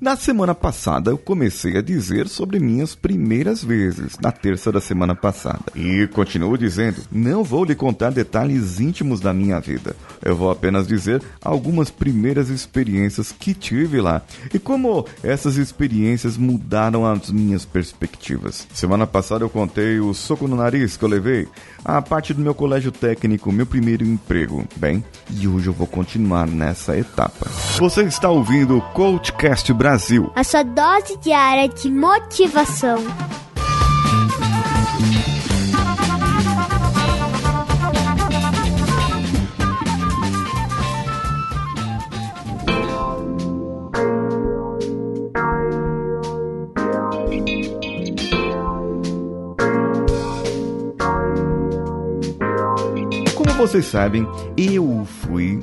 Na semana passada eu comecei a dizer sobre minhas primeiras vezes, na terça da semana passada. E continuo dizendo, não vou lhe contar detalhes íntimos da minha vida. Eu vou apenas dizer algumas primeiras experiências que tive lá e como essas experiências mudaram as minhas perspectivas. Semana passada eu contei o soco no nariz que eu levei, a parte do meu colégio técnico, meu primeiro emprego. Bem, e hoje eu vou continuar nessa etapa. Você está ouvindo o Coachcast Brasil. A sua dose diária de motivação. vocês sabem, eu fui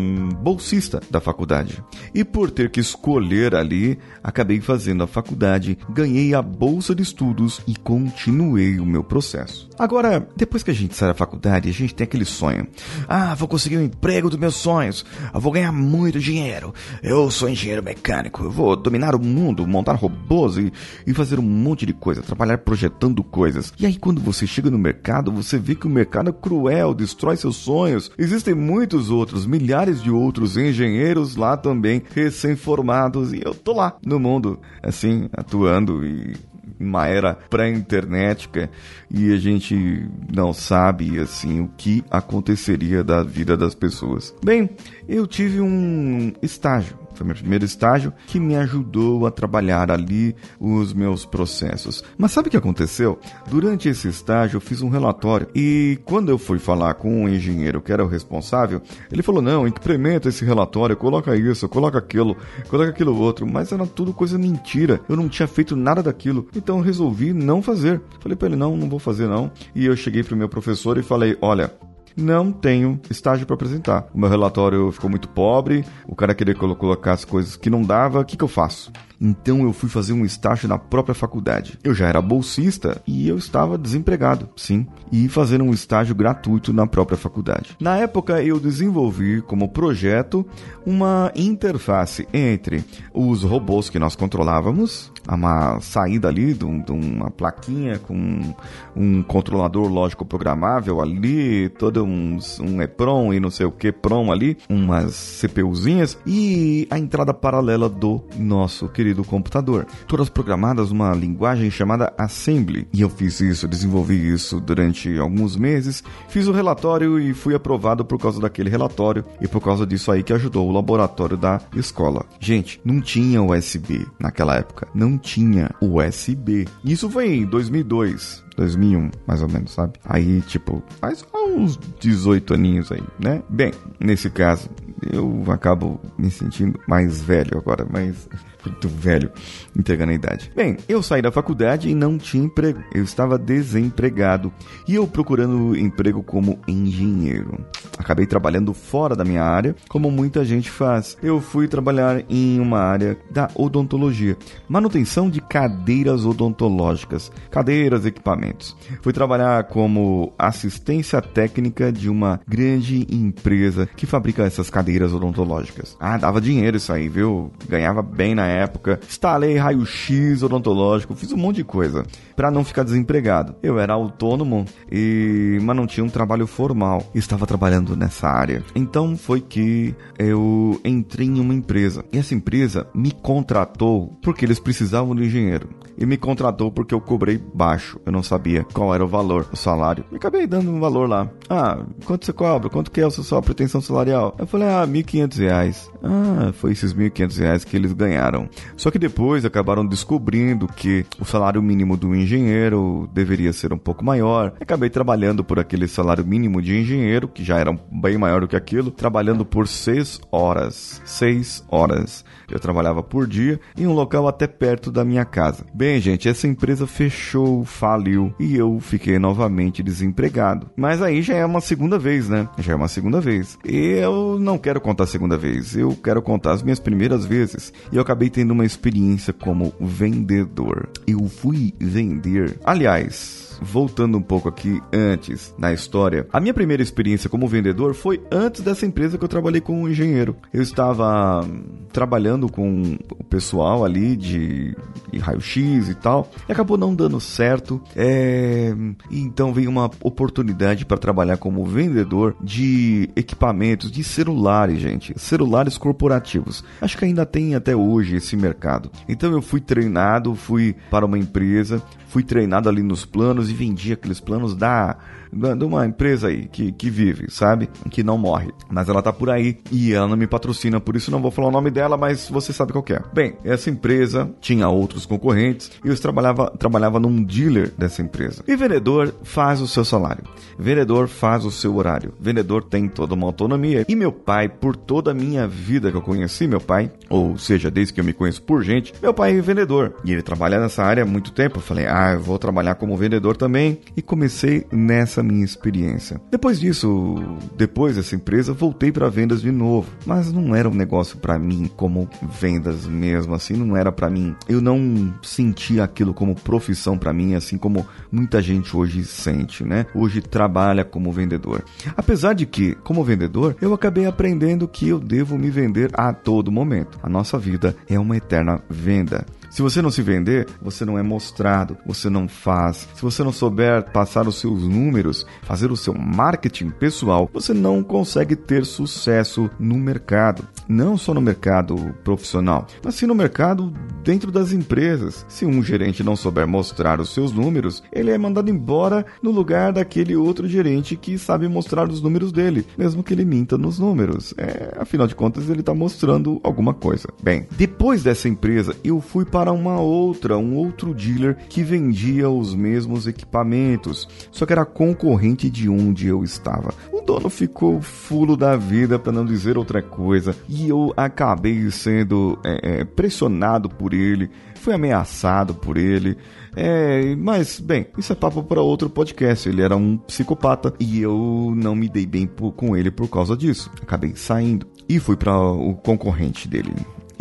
um, bolsista da faculdade. E por ter que escolher ali, acabei fazendo a faculdade, ganhei a bolsa de estudos e continuei o meu processo. Agora, depois que a gente sai da faculdade, a gente tem aquele sonho. Ah, vou conseguir o um emprego dos meus sonhos. Eu vou ganhar muito dinheiro. Eu sou engenheiro mecânico. Eu vou dominar o mundo, montar robôs e, e fazer um monte de coisa, trabalhar projetando coisas. E aí, quando você chega no mercado, você vê que o mercado é cruel, destrói seus sonhos. Existem muitos outros, milhares de outros engenheiros lá também, recém-formados, e eu tô lá no mundo, assim, atuando e uma era pré-internética e a gente não sabe assim o que aconteceria da vida das pessoas. Bem, eu tive um estágio foi meu primeiro estágio que me ajudou a trabalhar ali os meus processos. Mas sabe o que aconteceu? Durante esse estágio eu fiz um relatório e quando eu fui falar com o engenheiro que era o responsável, ele falou: "Não, incrementa esse relatório, coloca isso, coloca aquilo, coloca aquilo outro", mas era tudo coisa mentira. Eu não tinha feito nada daquilo. Então eu resolvi não fazer. Falei para ele: "Não, não vou fazer não". E eu cheguei pro meu professor e falei: "Olha, não tenho estágio para apresentar. O meu relatório ficou muito pobre, o cara queria que eu colocasse coisas que não dava, o que, que eu faço? Então eu fui fazer um estágio na própria faculdade. Eu já era bolsista e eu estava desempregado, sim, e fazendo um estágio gratuito na própria faculdade. Na época eu desenvolvi como projeto uma interface entre os robôs que nós controlávamos, uma saída ali de, uma plaquinha com um controlador lógico programável ali, todo um, um EPROM e não sei o que PROM ali, umas CPUzinhas e a entrada paralela do nosso querido do computador, todas programadas numa linguagem chamada Assembly. E eu fiz isso, desenvolvi isso durante alguns meses, fiz o relatório e fui aprovado por causa daquele relatório e por causa disso aí que ajudou o laboratório da escola. Gente, não tinha USB naquela época, não tinha USB. Isso foi em 2002. 2001, mais ou menos, sabe? Aí, tipo, faz uns 18 aninhos aí, né? Bem, nesse caso, eu acabo me sentindo mais velho agora, mas muito velho, entregando a idade. Bem, eu saí da faculdade e não tinha emprego. Eu estava desempregado e eu procurando emprego como engenheiro. Acabei trabalhando fora da minha área, como muita gente faz. Eu fui trabalhar em uma área da odontologia, manutenção de cadeiras odontológicas, cadeiras, equipamentos. Fui trabalhar como assistência técnica de uma grande empresa que fabrica essas cadeiras odontológicas. Ah, dava dinheiro isso aí, viu? Ganhava bem na época, instalei raio-x odontológico, fiz um monte de coisa para não ficar desempregado. Eu era autônomo e mas não tinha um trabalho formal, estava trabalhando nessa área. Então foi que eu entrei em uma empresa. E essa empresa me contratou porque eles precisavam de engenheiro. E me contratou porque eu cobrei baixo. Eu não sabia qual era o valor, o salário. E acabei dando um valor lá. Ah, quanto você cobra? Quanto que é a sua pretensão salarial? Eu falei, ah, 1.500 reais. Ah, foi esses 1.500 reais que eles ganharam. Só que depois acabaram descobrindo que o salário mínimo do engenheiro deveria ser um pouco maior. Acabei trabalhando por aquele salário mínimo de engenheiro, que já era bem maior do que aquilo, trabalhando por seis horas. Seis horas. Eu trabalhava por dia em um local até perto da minha casa. Bem, gente, essa empresa fechou, faliu e eu fiquei novamente desempregado. Mas aí já é uma segunda vez, né? Já é uma segunda vez. E eu não quero contar a segunda vez, eu quero contar as minhas primeiras vezes. E eu acabei tendo uma experiência como vendedor. Eu fui vender. Aliás, voltando um pouco aqui antes na história, a minha primeira experiência como vendedor foi antes dessa empresa que eu trabalhei como engenheiro. Eu estava trabalhando com o pessoal ali de, de raio-x e tal, e acabou não dando certo. É, então veio uma oportunidade para trabalhar como vendedor de equipamentos de celulares, gente, celulares corporativos. Acho que ainda tem até hoje esse mercado. Então eu fui treinado, fui para uma empresa, fui treinado ali nos planos e vendi aqueles planos da de uma empresa aí que, que vive, sabe? Que não morre. Mas ela tá por aí e ela não me patrocina, por isso não vou falar o nome dela, mas você sabe qual é. Bem, essa empresa tinha outros concorrentes e eu trabalhava, trabalhava num dealer dessa empresa. E vendedor faz o seu salário. Vendedor faz o seu horário. Vendedor tem toda uma autonomia. E meu pai, por toda a minha vida que eu conheci meu pai, ou seja, desde que eu me conheço por gente, meu pai é vendedor. E ele trabalha nessa área há muito tempo. Eu falei, ah, eu vou trabalhar como vendedor também. E comecei nessa minha experiência. Depois disso, depois dessa empresa, voltei para vendas de novo, mas não era um negócio para mim como vendas mesmo assim, não era para mim. Eu não sentia aquilo como profissão para mim, assim como muita gente hoje sente, né? Hoje trabalha como vendedor. Apesar de que, como vendedor, eu acabei aprendendo que eu devo me vender a todo momento. A nossa vida é uma eterna venda. Se você não se vender, você não é mostrado, você não faz. Se você não souber passar os seus números, fazer o seu marketing pessoal, você não consegue ter sucesso no mercado. Não só no mercado profissional, mas sim no mercado dentro das empresas. Se um gerente não souber mostrar os seus números, ele é mandado embora no lugar daquele outro gerente que sabe mostrar os números dele, mesmo que ele minta nos números. É, afinal de contas, ele está mostrando alguma coisa. Bem, depois dessa empresa, eu fui para para uma outra, um outro dealer que vendia os mesmos equipamentos, só que era concorrente de onde eu estava. O dono ficou fulo da vida, para não dizer outra coisa, e eu acabei sendo é, é, pressionado por ele, fui ameaçado por ele. É, mas, bem, isso é papo para outro podcast. Ele era um psicopata e eu não me dei bem por, com ele por causa disso. Acabei saindo e fui para o concorrente dele.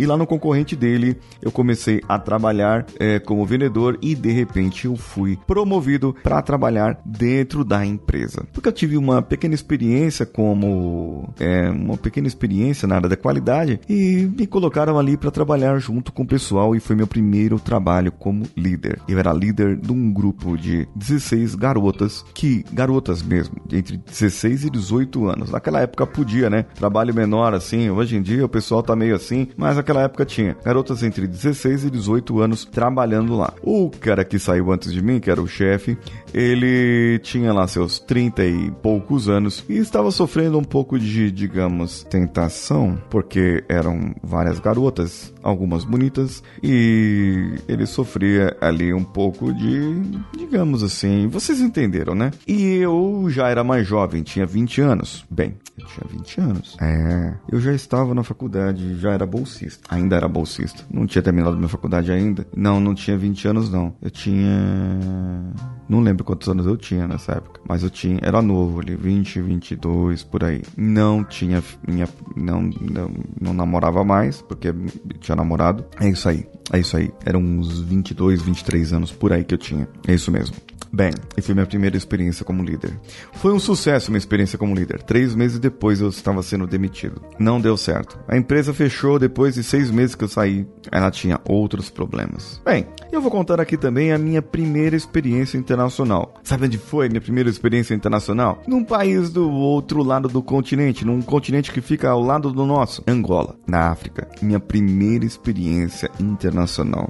E lá no concorrente dele, eu comecei a trabalhar é, como vendedor e de repente eu fui promovido para trabalhar dentro da empresa. Porque eu tive uma pequena experiência como é, uma pequena experiência na área da qualidade e me colocaram ali para trabalhar junto com o pessoal e foi meu primeiro trabalho como líder. Eu era líder de um grupo de 16 garotas, que garotas mesmo, entre 16 e 18 anos. Naquela época podia, né? Trabalho menor assim. Hoje em dia o pessoal tá meio assim, mas naquela época tinha garotas entre 16 e 18 anos trabalhando lá. O cara que saiu antes de mim, que era o chefe, ele tinha lá seus 30 e poucos anos e estava sofrendo um pouco de, digamos, tentação, porque eram várias garotas, algumas bonitas, e ele sofria ali um pouco de, digamos assim, vocês entenderam, né? E eu já era mais jovem, tinha 20 anos. Bem, eu tinha 20 anos. É, eu já estava na faculdade, já era bolsista. Ainda era bolsista. Não tinha terminado minha faculdade ainda. Não, não tinha 20 anos, não. Eu tinha. Não lembro quantos anos eu tinha nessa época. Mas eu tinha. Era novo ali, 20, 22, por aí. Não tinha. Minha, não, não, não namorava mais, porque tinha namorado. É isso aí. É isso aí. Eram uns 22, 23 anos por aí que eu tinha. É isso mesmo. Bem, e foi minha primeira experiência como líder. Foi um sucesso minha experiência como líder. Três meses depois eu estava sendo demitido. Não deu certo. A empresa fechou depois de seis meses que eu saí. Ela tinha outros problemas. Bem, eu vou contar aqui também a minha primeira experiência internacional. Sabe onde foi minha primeira experiência internacional? Num país do outro lado do continente, num continente que fica ao lado do nosso, Angola, na África. Minha primeira experiência internacional.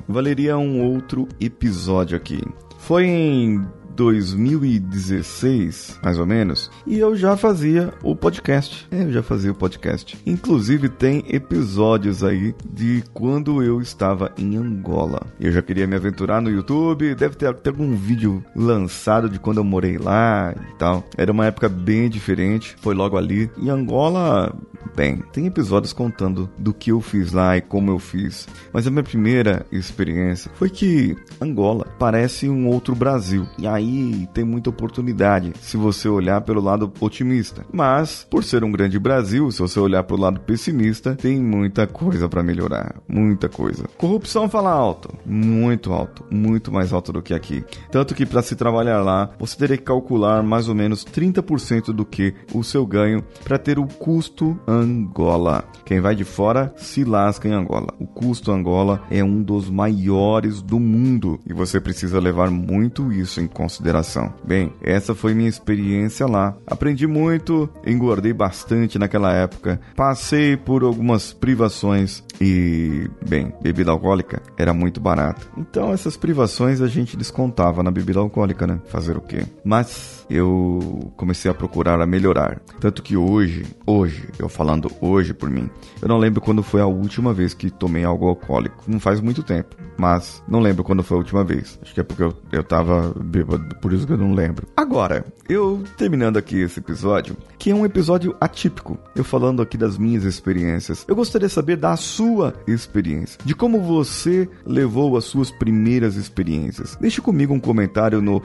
Valeria um outro episódio aqui. Foi em 2016, mais ou menos, e eu já fazia o podcast. Eu já fazia o podcast. Inclusive tem episódios aí de quando eu estava em Angola. Eu já queria me aventurar no YouTube, deve ter até algum vídeo lançado de quando eu morei lá e tal. Era uma época bem diferente, foi logo ali. Em Angola, bem, tem episódios contando do que eu fiz lá e como eu fiz. Mas a minha primeira experiência foi que Angola parece um outro Brasil. E aí tem muita oportunidade se você olhar pelo lado otimista. Mas, por ser um grande Brasil, se você olhar pelo lado pessimista, tem muita coisa para melhorar. Muita coisa. Corrupção fala alto. Muito alto. Muito mais alto do que aqui. Tanto que para se trabalhar lá, você teria que calcular mais ou menos 30% do que o seu ganho para ter o custo Angola. Quem vai de fora se lasca em Angola. O custo Angola é um dos maiores do mundo e você precisa levar muito isso em consideração. Bem, essa foi minha experiência lá. Aprendi muito, engordei bastante naquela época, passei por algumas privações e, bem, bebida alcoólica era muito barata. Então essas privações a gente descontava na bebida alcoólica, né? Fazer o quê? Mas eu comecei a procurar a melhorar. Tanto que hoje, hoje, eu falando hoje por mim, eu não lembro quando foi a última vez que tomei algo alcoólico. Não faz muito tempo, mas não lembro quando foi a última vez. Acho que é porque eu, eu tava bêbado, por isso que eu não lembro. Agora, eu terminando aqui esse episódio, que é um episódio atípico, eu falando aqui das minhas experiências, eu gostaria de saber da sua experiência, de como você levou as suas primeiras experiências. Deixe comigo um comentário no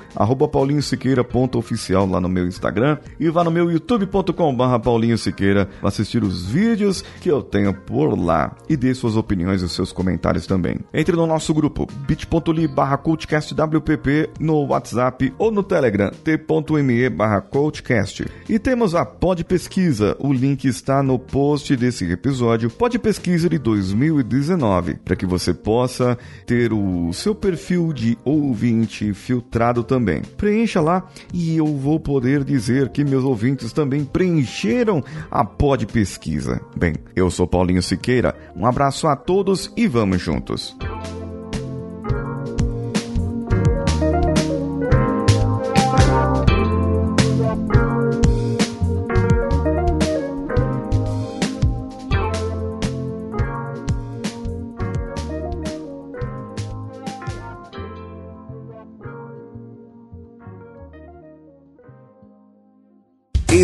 paulinhosiqueira.oficial lá no meu Instagram e vá no meu youtube.com barra Paulinho Siqueira assistir os vídeos que eu tenho por lá e dê suas opiniões e seus comentários também. Entre no nosso grupo bit.ly barra no WhatsApp ou no Telegram t.me barra. E temos a Pod Pesquisa, o link está no post desse episódio, Pod Pesquisa de 2019, para que você possa ter o seu perfil de ouvinte filtrado também. Preencha lá e eu vou poder dizer que meus ouvintes também preencheram a Pod Pesquisa. Bem, eu sou Paulinho Siqueira, um abraço a todos e vamos juntos.